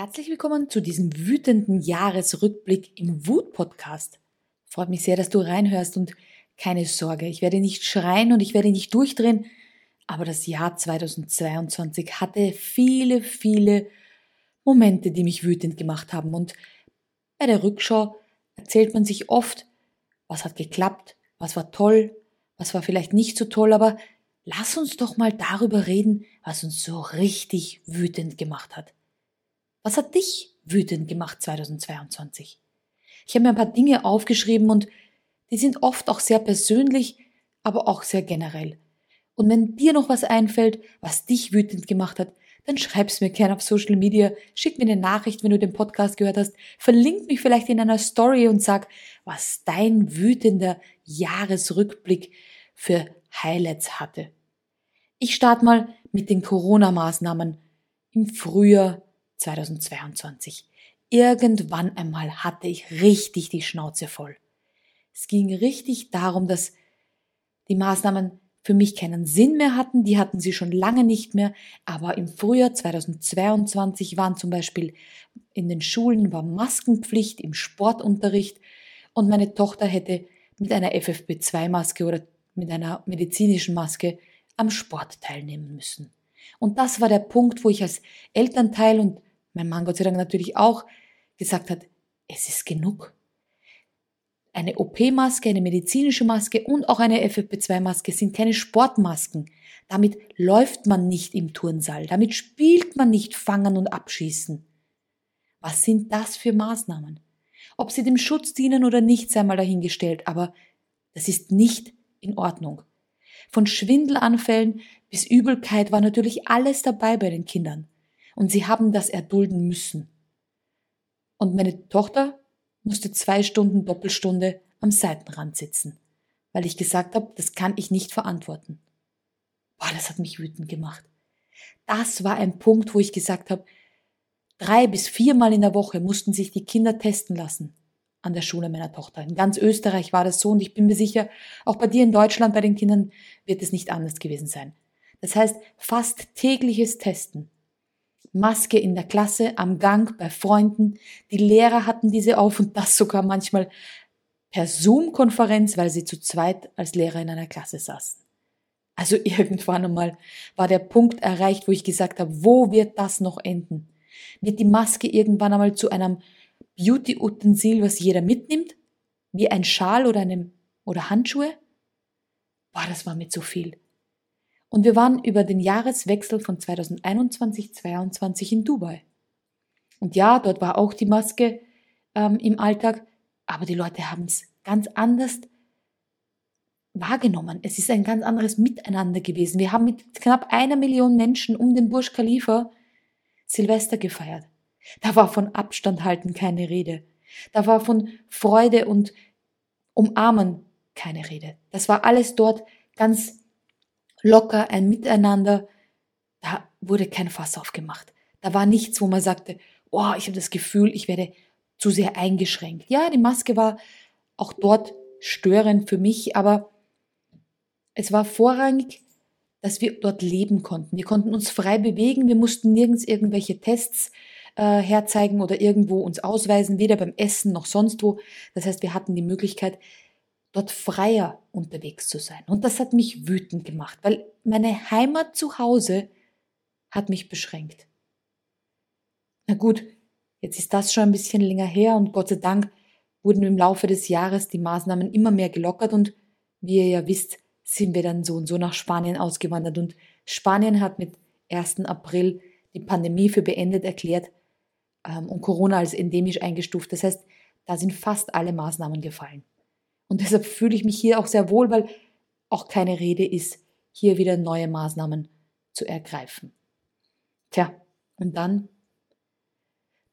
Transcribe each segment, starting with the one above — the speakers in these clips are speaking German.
Herzlich willkommen zu diesem wütenden Jahresrückblick im Wut-Podcast. Freut mich sehr, dass du reinhörst und keine Sorge, ich werde nicht schreien und ich werde nicht durchdrehen, aber das Jahr 2022 hatte viele, viele Momente, die mich wütend gemacht haben und bei der Rückschau erzählt man sich oft, was hat geklappt, was war toll, was war vielleicht nicht so toll, aber lass uns doch mal darüber reden, was uns so richtig wütend gemacht hat. Was hat dich wütend gemacht 2022? Ich habe mir ein paar Dinge aufgeschrieben und die sind oft auch sehr persönlich, aber auch sehr generell. Und wenn dir noch was einfällt, was dich wütend gemacht hat, dann schreib's mir gerne auf Social Media, schick mir eine Nachricht, wenn du den Podcast gehört hast, verlink mich vielleicht in einer Story und sag, was dein wütender Jahresrückblick für Highlights hatte. Ich starte mal mit den Corona-Maßnahmen im Frühjahr 2022. Irgendwann einmal hatte ich richtig die Schnauze voll. Es ging richtig darum, dass die Maßnahmen für mich keinen Sinn mehr hatten, die hatten sie schon lange nicht mehr, aber im Frühjahr 2022 waren zum Beispiel in den Schulen war Maskenpflicht im Sportunterricht und meine Tochter hätte mit einer FFP2-Maske oder mit einer medizinischen Maske am Sport teilnehmen müssen. Und das war der Punkt, wo ich als Elternteil und mein Mann Gott sei Dank natürlich auch, gesagt hat, es ist genug. Eine OP-Maske, eine medizinische Maske und auch eine FFP2-Maske sind keine Sportmasken. Damit läuft man nicht im Turnsaal, damit spielt man nicht Fangen und Abschießen. Was sind das für Maßnahmen? Ob sie dem Schutz dienen oder nicht, sei mal dahingestellt, aber das ist nicht in Ordnung. Von Schwindelanfällen bis Übelkeit war natürlich alles dabei bei den Kindern und sie haben das erdulden müssen. Und meine Tochter musste zwei Stunden Doppelstunde am Seitenrand sitzen, weil ich gesagt habe, das kann ich nicht verantworten. Boah, das hat mich wütend gemacht. Das war ein Punkt, wo ich gesagt habe, drei bis viermal in der Woche mussten sich die Kinder testen lassen an der Schule meiner Tochter. In ganz Österreich war das so und ich bin mir sicher, auch bei dir in Deutschland bei den Kindern wird es nicht anders gewesen sein. Das heißt, fast tägliches Testen. Maske in der Klasse, am Gang, bei Freunden. Die Lehrer hatten diese auf und das sogar manchmal per Zoom-Konferenz, weil sie zu zweit als Lehrer in einer Klasse saßen. Also irgendwann einmal war der Punkt erreicht, wo ich gesagt habe, wo wird das noch enden? Wird die Maske irgendwann einmal zu einem Beauty-Utensil, was jeder mitnimmt? Wie ein Schal oder einem, oder Handschuhe? Boah, das war mir zu viel. Und wir waren über den Jahreswechsel von 2021-22 in Dubai. Und ja, dort war auch die Maske ähm, im Alltag, aber die Leute haben es ganz anders wahrgenommen. Es ist ein ganz anderes Miteinander gewesen. Wir haben mit knapp einer Million Menschen um den Burj Khalifa Silvester gefeiert. Da war von Abstand halten keine Rede. Da war von Freude und Umarmen keine Rede. Das war alles dort ganz locker, ein Miteinander. Da wurde kein Fass aufgemacht. Da war nichts, wo man sagte, oh, ich habe das Gefühl, ich werde zu sehr eingeschränkt. Ja, die Maske war auch dort störend für mich, aber es war vorrangig, dass wir dort leben konnten. Wir konnten uns frei bewegen, wir mussten nirgends irgendwelche Tests äh, herzeigen oder irgendwo uns ausweisen, weder beim Essen noch sonst wo. Das heißt, wir hatten die Möglichkeit, dort freier unterwegs zu sein. Und das hat mich wütend gemacht, weil meine Heimat zu Hause hat mich beschränkt. Na gut, jetzt ist das schon ein bisschen länger her und Gott sei Dank wurden im Laufe des Jahres die Maßnahmen immer mehr gelockert und wie ihr ja wisst, sind wir dann so und so nach Spanien ausgewandert und Spanien hat mit 1. April die Pandemie für beendet erklärt ähm, und Corona als endemisch eingestuft. Das heißt, da sind fast alle Maßnahmen gefallen. Und deshalb fühle ich mich hier auch sehr wohl, weil auch keine Rede ist, hier wieder neue Maßnahmen zu ergreifen. Tja, und dann,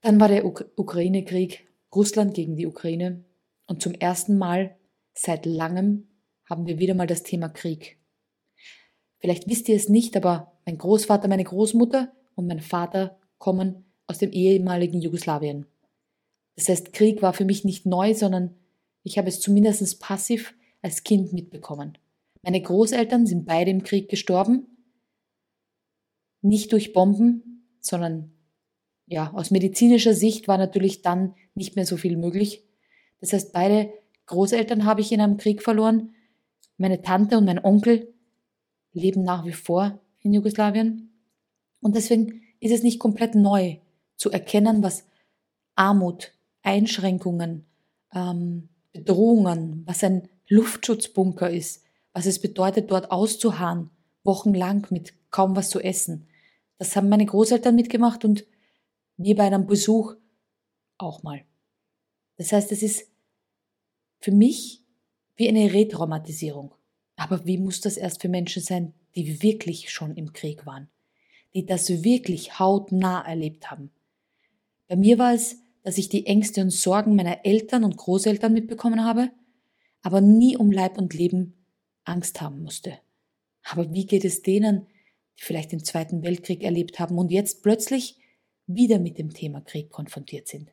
dann war der Uk Ukraine-Krieg, Russland gegen die Ukraine. Und zum ersten Mal seit langem haben wir wieder mal das Thema Krieg. Vielleicht wisst ihr es nicht, aber mein Großvater, meine Großmutter und mein Vater kommen aus dem ehemaligen Jugoslawien. Das heißt, Krieg war für mich nicht neu, sondern ich habe es zumindest passiv als Kind mitbekommen. Meine Großeltern sind beide im Krieg gestorben. Nicht durch Bomben, sondern ja, aus medizinischer Sicht war natürlich dann nicht mehr so viel möglich. Das heißt, beide Großeltern habe ich in einem Krieg verloren. Meine Tante und mein Onkel leben nach wie vor in Jugoslawien. Und deswegen ist es nicht komplett neu zu erkennen, was Armut, Einschränkungen, ähm, Bedrohungen, was ein Luftschutzbunker ist, was es bedeutet, dort auszuharren, wochenlang mit kaum was zu essen. Das haben meine Großeltern mitgemacht und wir bei einem Besuch auch mal. Das heißt, es ist für mich wie eine Retraumatisierung. Aber wie muss das erst für Menschen sein, die wirklich schon im Krieg waren, die das wirklich hautnah erlebt haben? Bei mir war es, dass ich die Ängste und Sorgen meiner Eltern und Großeltern mitbekommen habe, aber nie um Leib und Leben Angst haben musste. Aber wie geht es denen, die vielleicht den Zweiten Weltkrieg erlebt haben und jetzt plötzlich wieder mit dem Thema Krieg konfrontiert sind?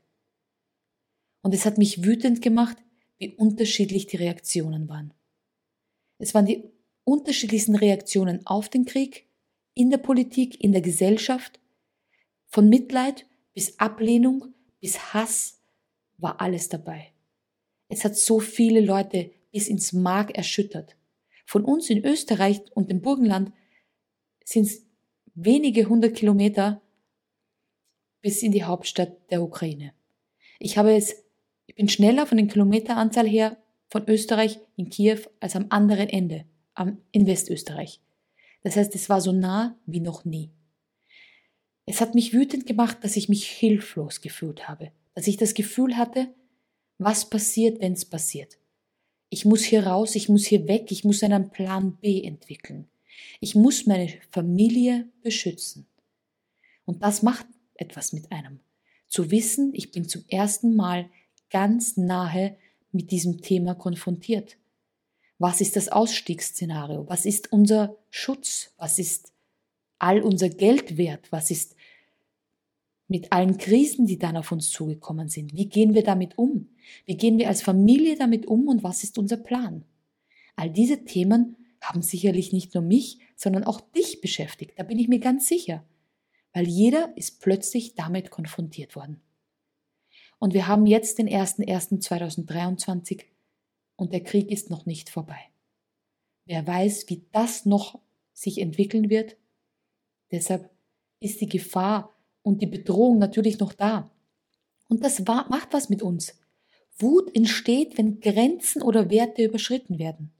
Und es hat mich wütend gemacht, wie unterschiedlich die Reaktionen waren. Es waren die unterschiedlichsten Reaktionen auf den Krieg, in der Politik, in der Gesellschaft, von Mitleid bis Ablehnung bis Hass war alles dabei. Es hat so viele Leute bis ins Mark erschüttert. Von uns in Österreich und dem Burgenland sind es wenige hundert Kilometer bis in die Hauptstadt der Ukraine. Ich habe es, ich bin schneller von den Kilometeranzahl her von Österreich in Kiew als am anderen Ende, am, in Westösterreich. Das heißt, es war so nah wie noch nie. Es hat mich wütend gemacht, dass ich mich hilflos gefühlt habe, dass ich das Gefühl hatte, was passiert, wenn es passiert. Ich muss hier raus, ich muss hier weg, ich muss einen Plan B entwickeln. Ich muss meine Familie beschützen. Und das macht etwas mit einem. Zu wissen, ich bin zum ersten Mal ganz nahe mit diesem Thema konfrontiert. Was ist das Ausstiegsszenario? Was ist unser Schutz? Was ist all unser Geld wert? Was ist mit allen Krisen, die dann auf uns zugekommen sind? Wie gehen wir damit um? Wie gehen wir als Familie damit um und was ist unser Plan? All diese Themen haben sicherlich nicht nur mich, sondern auch dich beschäftigt, da bin ich mir ganz sicher, weil jeder ist plötzlich damit konfrontiert worden. Und wir haben jetzt den 01.01.2023 und der Krieg ist noch nicht vorbei. Wer weiß, wie das noch sich entwickeln wird? Deshalb ist die Gefahr und die Bedrohung natürlich noch da. Und das macht was mit uns. Wut entsteht, wenn Grenzen oder Werte überschritten werden.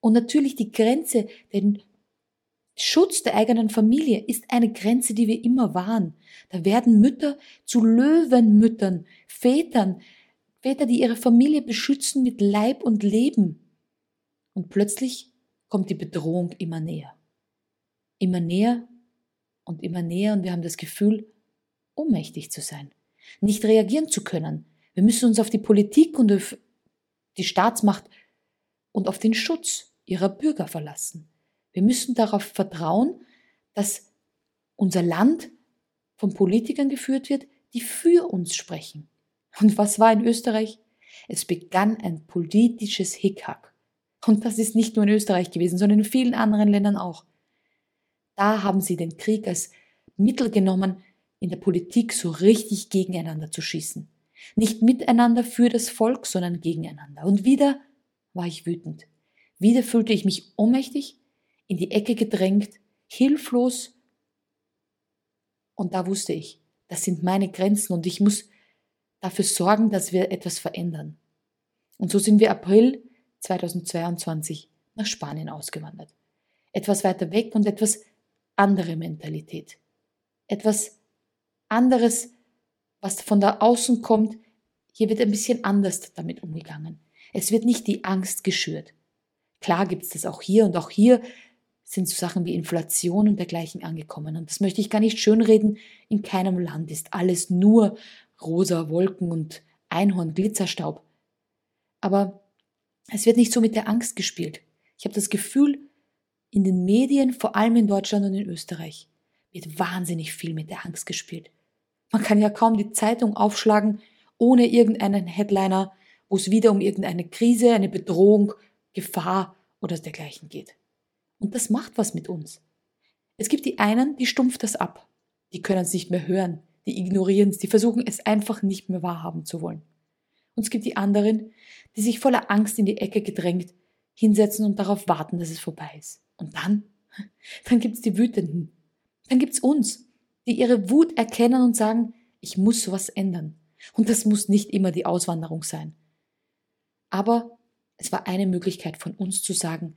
Und natürlich die Grenze, den Schutz der eigenen Familie ist eine Grenze, die wir immer wahren. Da werden Mütter zu Löwenmüttern, Vätern, Väter, die ihre Familie beschützen mit Leib und Leben. Und plötzlich kommt die Bedrohung immer näher. Immer näher und immer näher und wir haben das Gefühl, ohnmächtig zu sein, nicht reagieren zu können. Wir müssen uns auf die Politik und auf die Staatsmacht und auf den Schutz ihrer Bürger verlassen. Wir müssen darauf vertrauen, dass unser Land von Politikern geführt wird, die für uns sprechen. Und was war in Österreich? Es begann ein politisches Hickhack. Und das ist nicht nur in Österreich gewesen, sondern in vielen anderen Ländern auch. Da haben sie den Krieg als Mittel genommen, in der Politik so richtig gegeneinander zu schießen. Nicht miteinander für das Volk, sondern gegeneinander. Und wieder war ich wütend. Wieder fühlte ich mich ohnmächtig, in die Ecke gedrängt, hilflos. Und da wusste ich, das sind meine Grenzen und ich muss dafür sorgen, dass wir etwas verändern. Und so sind wir April 2022 nach Spanien ausgewandert. Etwas weiter weg und etwas andere Mentalität. Etwas anderes, was von da außen kommt. Hier wird ein bisschen anders damit umgegangen. Es wird nicht die Angst geschürt. Klar gibt es das auch hier und auch hier sind so Sachen wie Inflation und dergleichen angekommen. Und das möchte ich gar nicht schönreden. In keinem Land ist alles nur rosa Wolken und Einhorn, Glitzerstaub. Aber es wird nicht so mit der Angst gespielt. Ich habe das Gefühl, in den Medien, vor allem in Deutschland und in Österreich, wird wahnsinnig viel mit der Angst gespielt. Man kann ja kaum die Zeitung aufschlagen, ohne irgendeinen Headliner, wo es wieder um irgendeine Krise, eine Bedrohung, Gefahr oder dergleichen geht. Und das macht was mit uns. Es gibt die einen, die stumpft das ab. Die können es nicht mehr hören. die ignorieren es, die versuchen es einfach nicht mehr wahrhaben zu wollen. Und es gibt die anderen, die sich voller Angst in die Ecke gedrängt hinsetzen und darauf warten, dass es vorbei ist. Und dann? Dann gibt's die Wütenden. Dann gibt's uns, die ihre Wut erkennen und sagen, ich muss was ändern. Und das muss nicht immer die Auswanderung sein. Aber es war eine Möglichkeit von uns zu sagen,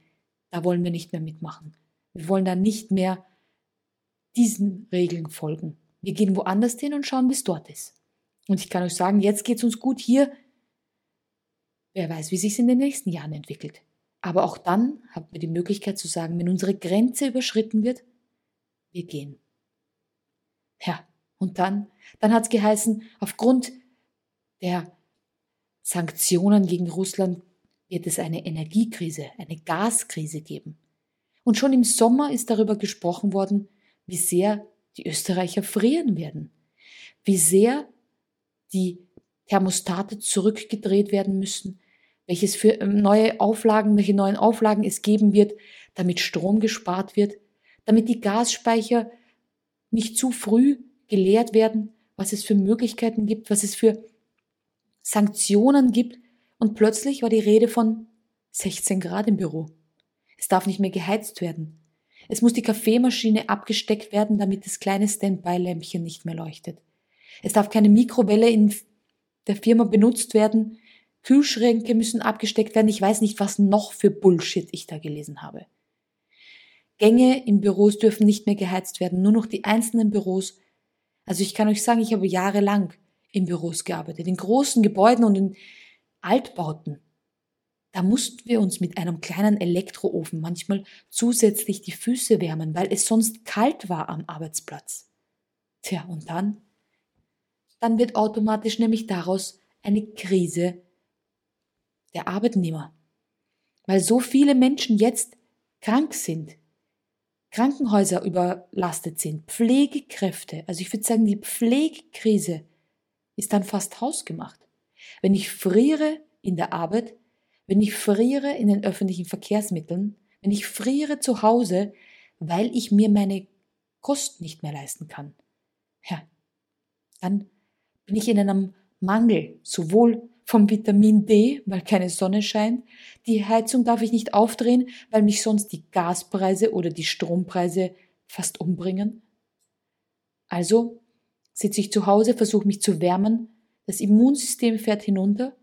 da wollen wir nicht mehr mitmachen. Wir wollen da nicht mehr diesen Regeln folgen. Wir gehen woanders hin und schauen, wie es dort ist. Und ich kann euch sagen, jetzt geht's uns gut hier. Wer weiß, wie sich's in den nächsten Jahren entwickelt. Aber auch dann haben wir die Möglichkeit zu sagen, wenn unsere Grenze überschritten wird, wir gehen. Ja, und dann, dann hat's geheißen, aufgrund der Sanktionen gegen Russland wird es eine Energiekrise, eine Gaskrise geben. Und schon im Sommer ist darüber gesprochen worden, wie sehr die Österreicher frieren werden, wie sehr die Thermostate zurückgedreht werden müssen, welches für ähm, neue Auflagen, welche neuen Auflagen es geben wird, damit Strom gespart wird, damit die Gasspeicher nicht zu früh geleert werden, was es für Möglichkeiten gibt, was es für Sanktionen gibt. Und plötzlich war die Rede von 16 Grad im Büro. Es darf nicht mehr geheizt werden. Es muss die Kaffeemaschine abgesteckt werden, damit das kleine Standby-Lämpchen nicht mehr leuchtet. Es darf keine Mikrowelle in der Firma benutzt werden. Kühlschränke müssen abgesteckt werden. Ich weiß nicht, was noch für Bullshit ich da gelesen habe. Gänge in Büros dürfen nicht mehr geheizt werden, nur noch die einzelnen Büros. Also ich kann euch sagen, ich habe jahrelang in Büros gearbeitet, in großen Gebäuden und in Altbauten. Da mussten wir uns mit einem kleinen Elektroofen manchmal zusätzlich die Füße wärmen, weil es sonst kalt war am Arbeitsplatz. Tja, und dann? Dann wird automatisch nämlich daraus eine Krise der Arbeitnehmer. Weil so viele Menschen jetzt krank sind, Krankenhäuser überlastet sind, Pflegekräfte, also ich würde sagen, die Pflegekrise ist dann fast hausgemacht. Wenn ich friere in der Arbeit, wenn ich friere in den öffentlichen Verkehrsmitteln, wenn ich friere zu Hause, weil ich mir meine Kosten nicht mehr leisten kann, ja, dann bin ich in einem Mangel, sowohl vom Vitamin D, weil keine Sonne scheint. Die Heizung darf ich nicht aufdrehen, weil mich sonst die Gaspreise oder die Strompreise fast umbringen. Also sitze ich zu Hause, versuche mich zu wärmen, das Immunsystem fährt hinunter,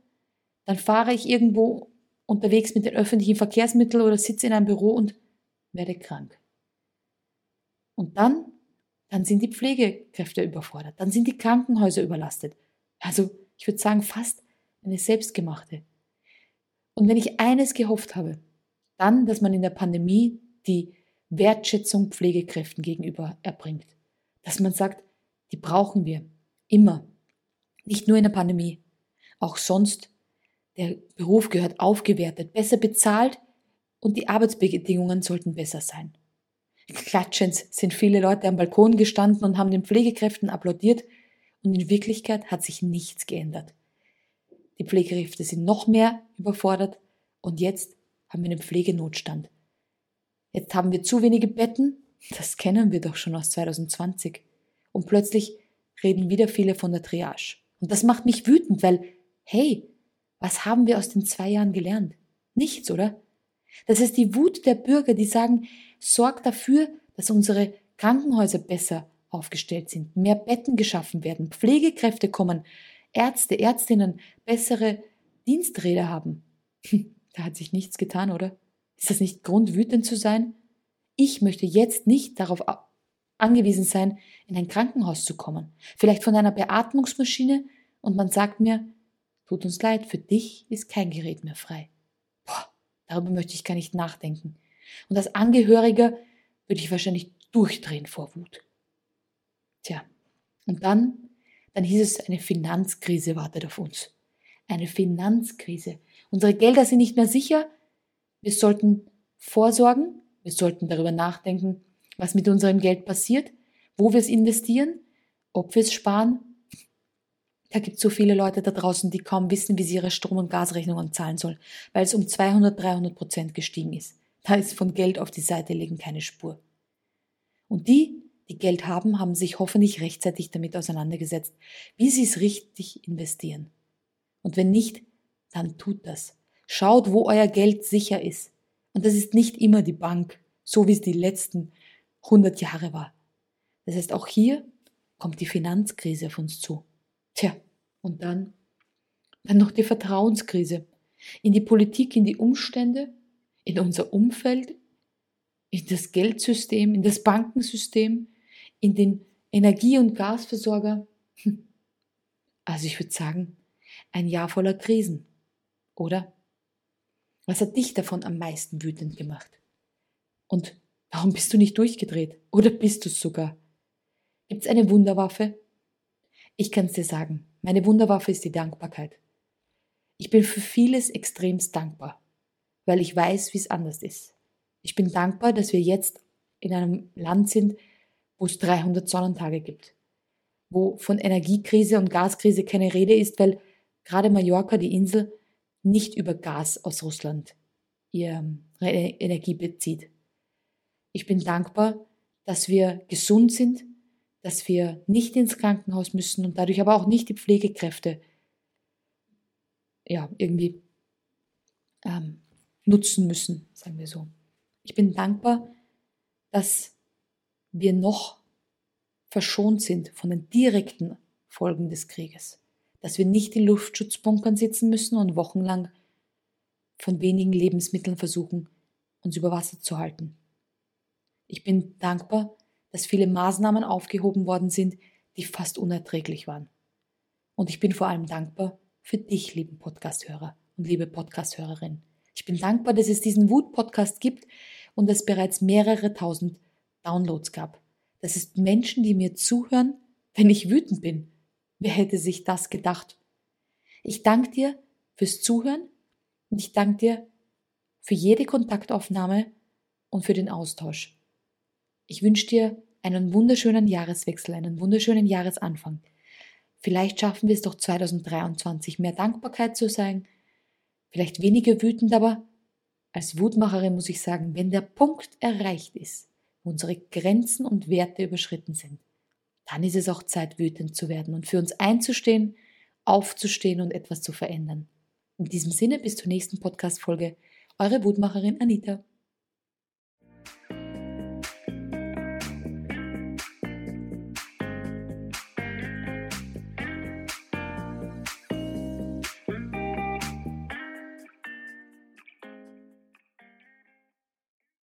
dann fahre ich irgendwo unterwegs mit den öffentlichen Verkehrsmitteln oder sitze in einem Büro und werde krank. Und dann, dann sind die Pflegekräfte überfordert, dann sind die Krankenhäuser überlastet. Also ich würde sagen, fast eine selbstgemachte. Und wenn ich eines gehofft habe, dann, dass man in der Pandemie die Wertschätzung Pflegekräften gegenüber erbringt. Dass man sagt, die brauchen wir immer. Nicht nur in der Pandemie, auch sonst. Der Beruf gehört aufgewertet, besser bezahlt und die Arbeitsbedingungen sollten besser sein. Klatschend sind viele Leute am Balkon gestanden und haben den Pflegekräften applaudiert und in Wirklichkeit hat sich nichts geändert. Die Pflegekräfte sind noch mehr überfordert und jetzt haben wir einen Pflegenotstand. Jetzt haben wir zu wenige Betten, das kennen wir doch schon aus 2020. Und plötzlich reden wieder viele von der Triage. Und das macht mich wütend, weil, hey, was haben wir aus den zwei Jahren gelernt? Nichts, oder? Das ist die Wut der Bürger, die sagen, sorg dafür, dass unsere Krankenhäuser besser aufgestellt sind, mehr Betten geschaffen werden, Pflegekräfte kommen, Ärzte, Ärztinnen bessere Diensträder haben. da hat sich nichts getan, oder? Ist das nicht Grund, wütend zu sein? Ich möchte jetzt nicht darauf angewiesen sein, in ein Krankenhaus zu kommen. Vielleicht von einer Beatmungsmaschine und man sagt mir, tut uns leid, für dich ist kein Gerät mehr frei. Boah, darüber möchte ich gar nicht nachdenken. Und als Angehöriger würde ich wahrscheinlich durchdrehen vor Wut. Tja, und dann dann hieß es, eine Finanzkrise wartet auf uns. Eine Finanzkrise. Unsere Gelder sind nicht mehr sicher. Wir sollten vorsorgen. Wir sollten darüber nachdenken, was mit unserem Geld passiert, wo wir es investieren, ob wir es sparen. Da gibt es so viele Leute da draußen, die kaum wissen, wie sie ihre Strom- und Gasrechnungen zahlen sollen, weil es um 200, 300 Prozent gestiegen ist. Da ist von Geld auf die Seite legen keine Spur. Und die die Geld haben, haben sich hoffentlich rechtzeitig damit auseinandergesetzt, wie sie es richtig investieren. Und wenn nicht, dann tut das. Schaut, wo euer Geld sicher ist. Und das ist nicht immer die Bank, so wie es die letzten 100 Jahre war. Das heißt, auch hier kommt die Finanzkrise auf uns zu. Tja, und dann, dann noch die Vertrauenskrise. In die Politik, in die Umstände, in unser Umfeld, in das Geldsystem, in das Bankensystem, in den Energie- und Gasversorger. Hm. Also ich würde sagen, ein Jahr voller Krisen, oder? Was hat dich davon am meisten wütend gemacht? Und warum bist du nicht durchgedreht? Oder bist du es sogar? Gibt's eine Wunderwaffe? Ich kann's dir sagen, meine Wunderwaffe ist die Dankbarkeit. Ich bin für vieles extremst dankbar, weil ich weiß, wie es anders ist. Ich bin dankbar, dass wir jetzt in einem Land sind, wo es 300 Sonnentage gibt, wo von Energiekrise und Gaskrise keine Rede ist, weil gerade Mallorca, die Insel, nicht über Gas aus Russland ihre Energie bezieht. Ich bin dankbar, dass wir gesund sind, dass wir nicht ins Krankenhaus müssen und dadurch aber auch nicht die Pflegekräfte ja, irgendwie ähm, nutzen müssen, sagen wir so. Ich bin dankbar, dass wir noch verschont sind von den direkten Folgen des Krieges dass wir nicht in Luftschutzbunkern sitzen müssen und wochenlang von wenigen Lebensmitteln versuchen, uns über Wasser zu halten. Ich bin dankbar, dass viele Maßnahmen aufgehoben worden sind, die fast unerträglich waren. Und ich bin vor allem dankbar für dich, lieben Podcasthörer und liebe Podcasthörerin. Ich bin dankbar, dass es diesen Wut-Podcast gibt und es bereits mehrere tausend Downloads gab. Das ist Menschen, die mir zuhören, wenn ich wütend bin Wer hätte sich das gedacht? Ich danke dir fürs Zuhören und ich danke dir für jede Kontaktaufnahme und für den Austausch. Ich wünsche dir einen wunderschönen Jahreswechsel, einen wunderschönen Jahresanfang. Vielleicht schaffen wir es doch 2023 mehr Dankbarkeit zu sein, vielleicht weniger wütend, aber als Wutmacherin muss ich sagen, wenn der Punkt erreicht ist, wo unsere Grenzen und Werte überschritten sind, dann ist es auch Zeit, wütend zu werden und für uns einzustehen, aufzustehen und etwas zu verändern. In diesem Sinne, bis zur nächsten Podcast-Folge. Eure Wutmacherin Anita.